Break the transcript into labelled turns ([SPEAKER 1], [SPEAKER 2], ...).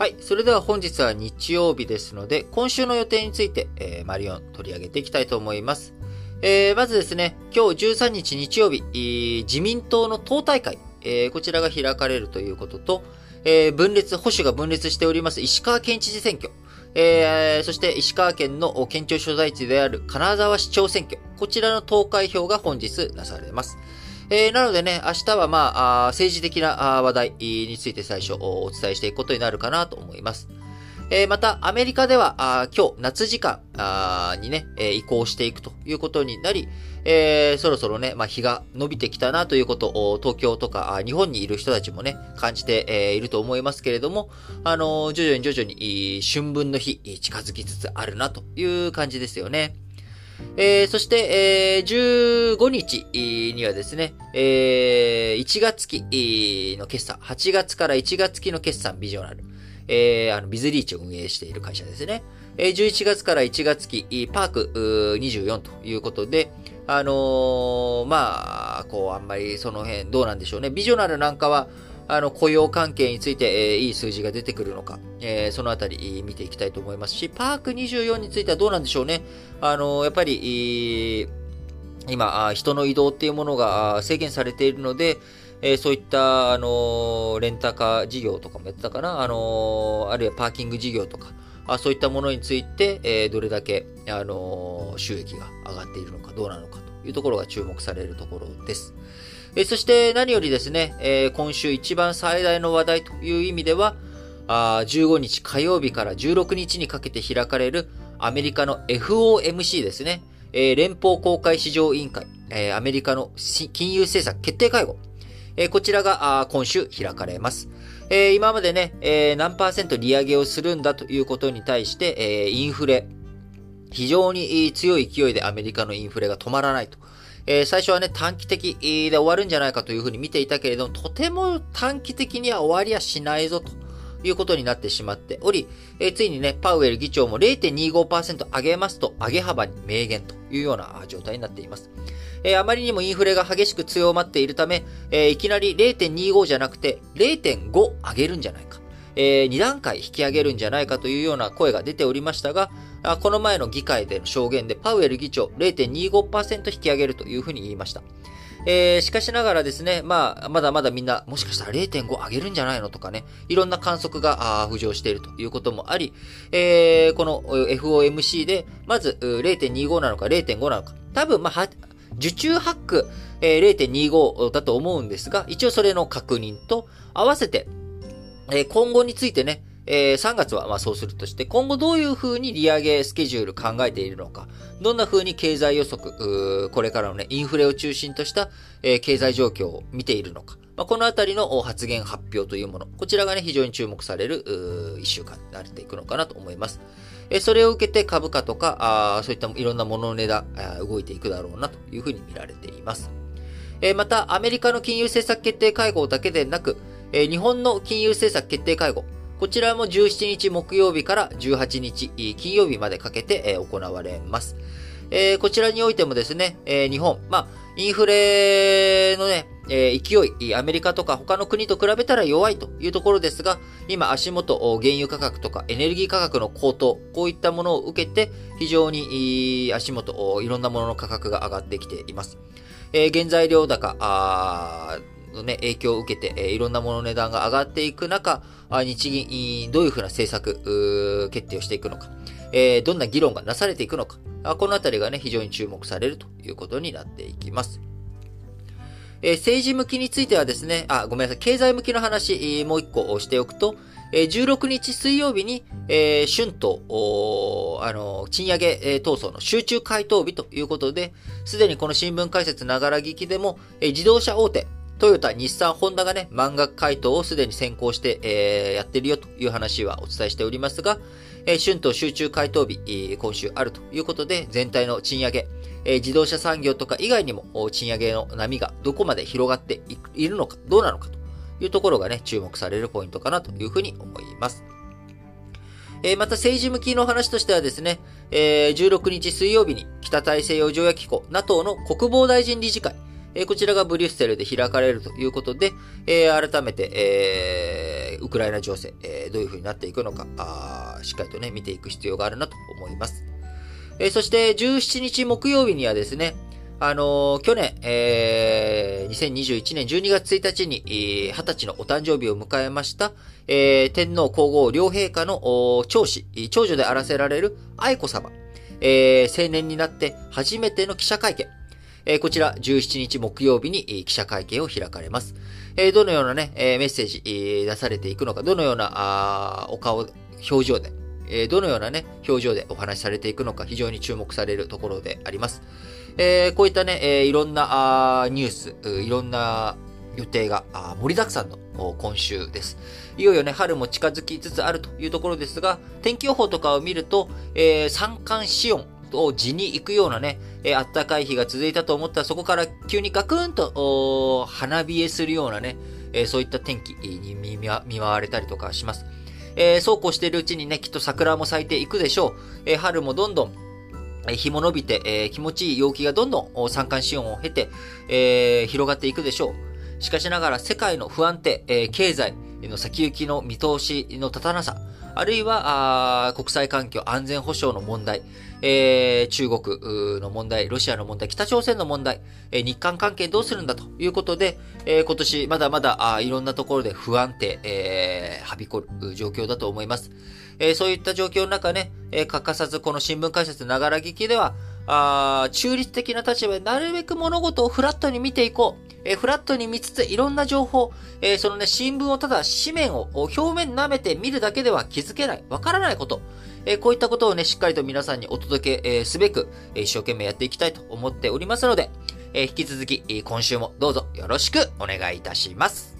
[SPEAKER 1] はい。それでは本日は日曜日ですので、今週の予定について、えー、マリオン取り上げていきたいと思います。えー、まずですね、今日13日日曜日、自民党の党大会、えー、こちらが開かれるということと、えー、分裂、保守が分裂しております石川県知事選挙、えー、そして石川県の県庁所在地である金沢市長選挙、こちらの投開票が本日なされます。えー、なのでね、明日はまあ、あ政治的な話題について最初お伝えしていくことになるかなと思います。えー、また、アメリカでは、あ今日、夏時間にね、え、移行していくということになり、えー、そろそろね、まあ、日が伸びてきたなということを、東京とか、日本にいる人たちもね、感じて、えー、いると思いますけれども、あのー、徐々に徐々に、春分の日、近づきつつあるなという感じですよね。えー、そして、えー、15日にはですね、えー、1月期の決算、8月から1月期の決算ビジョナル、えー、あの、ビズリーチを運営している会社ですね。えー、11月から1月期、パーク24ということで、あのー、まあ、こう、あんまりその辺どうなんでしょうね。ビジョナルなんかは、あの、雇用関係について、えー、いい数字が出てくるのか、えー、そのあたり見ていきたいと思いますし、パーク24についてはどうなんでしょうね。あの、やっぱり、今、人の移動っていうものが制限されているので、えー、そういった、あのレンタカー事業とかもやってたかな、あのあるいはパーキング事業とか、あそういったものについて、えー、どれだけ、あの収益が上がっているのかどうなのかというところが注目されるところです。えそして何よりですね、え、今週一番最大の話題という意味では、あ15日火曜日から16日にかけて開かれるアメリカの FOMC ですね、え、連邦公開市場委員会、え、アメリカの金融政策決定会合、え、こちらが今週開かれます。え、今までね、え、何パーセント利上げをするんだということに対して、え、インフレ、非常に強い勢いでアメリカのインフレが止まらないと。えー、最初はね、短期的で終わるんじゃないかというふうに見ていたけれども、とても短期的には終わりはしないぞということになってしまっており、えー、ついにね、パウエル議長も0.25%上げますと、上げ幅に明言というような状態になっています。えー、あまりにもインフレが激しく強まっているため、えー、いきなり0.25じゃなくて0.5上げるんじゃないか。えー、2段階引き上げるんじゃないかというような声が出ておりましたが、この前の議会での証言でパウエル議長0.25%引き上げるというふうに言いました。えー、しかしながらですね、まあ、まだまだみんな、もしかしたら0.5上げるんじゃないのとかね、いろんな観測が浮上しているということもあり、えー、この FOMC で、まず0.25なのか0.5なのか、多分、まあ、受注ハック、えー、0.25だと思うんですが、一応それの確認と、合わせて、今後についてね、えー、3月はまあそうするとして、今後どういうふうに利上げスケジュール考えているのか、どんなふうに経済予測、これからのね、インフレを中心とした、えー、経済状況を見ているのか、まあ、このあたりの発言発表というもの、こちらがね、非常に注目される、1週間になっていくのかなと思います。えそれを受けて株価とか、あそういったいろんなものの値段、動いていくだろうなというふうに見られています。えまた、アメリカの金融政策決定会合だけでなく、え日本の金融政策決定会合、こちらも17日木曜日から18日金曜日までかけて行われます。えー、こちらにおいてもですね、えー、日本、まあ、インフレのね、えー、勢い、アメリカとか他の国と比べたら弱いというところですが、今足元、原油価格とかエネルギー価格の高騰、こういったものを受けて、非常に足元、いろんなものの価格が上がってきています。えー、原材料高、のね、影響を受けて、えー、いろんなものの値段が上がっていく中、日銀、どういうふうな政策、決定をしていくのか、えー、どんな議論がなされていくのか、あこのあたりがね、非常に注目されるということになっていきます。えー、政治向きについてはですね、あ、ごめんなさい、経済向きの話、もう一個しておくと、えー、16日水曜日に、えー、春と、あの、賃上げ、えー、闘争の集中回答日ということで、すでにこの新聞解説ながら聞きでも、えー、自動車大手、トヨタ、日産、ホンダがね、満額回答をすでに先行して、えー、やってるよという話はお伝えしておりますが、えー、春闘集中回答日、今週あるということで、全体の賃上げ、えー、自動車産業とか以外にも賃上げの波がどこまで広がっているのか、どうなのかというところがね、注目されるポイントかなというふうに思います。えー、また政治向きの話としてはですね、えー、16日水曜日に北大西洋条約機構 NATO の国防大臣理事会、えこちらがブリュッセルで開かれるということで、え改めて、えウクライナ情勢、え、どういう風になっていくのか、あしっかりとね、見ていく必要があるなと思います。え、そして17日木曜日にはですね、あの、去年、えー、2021年12月1日に、えー、20歳のお誕生日を迎えました、えー、天皇皇后両陛下の長子、長女であらせられる愛子様、えー、青年になって初めての記者会見、え、こちら17日木曜日に、記者会見を開かれます。え、どのようなね、え、メッセージ、出されていくのか、どのようなあお顔、表情で、え、どのようなね、表情でお話しされていくのか非常に注目されるところであります。え、こういったね、え、いろんなあニュース、いろんな予定が盛りだくさんの今週です。いよいよね、春も近づきつつあるというところですが、天気予報とかを見ると、えー、三寒四温を地に行くようなね、えー、暖かい日が続いたと思ったら、そこから急にガクンと、花冷えするようなね、えー、そういった天気に見舞われたりとかします。えー、そうこうしているうちにね、きっと桜も咲いていくでしょう。えー、春もどんどん、えー、日も伸びて、えー、気持ちいい陽気がどんどん三寒四温を経て、えー、広がっていくでしょう。しかしながら世界の不安定、えー、経済の先行きの見通しの立たなさ、あるいは、国際環境、安全保障の問題、えー、中国の問題、ロシアの問題、北朝鮮の問題、えー、日韓関係どうするんだということで、えー、今年まだまだあいろんなところで不安定、えー、はびこる状況だと思います。えー、そういった状況の中ね、えー、欠かさずこの新聞解説ながら聞きでは、あ中立的な立場でなるべく物事をフラットに見ていこう。えー、フラットに見つついろんな情報、えー、そのね、新聞をただ紙面を表面舐めて見るだけでは気づけない、わからないこと、えー、こういったことをね、しっかりと皆さんにお届け、えすべく、え一生懸命やっていきたいと思っておりますので、え引き続き、今週もどうぞよろしくお願いいたします。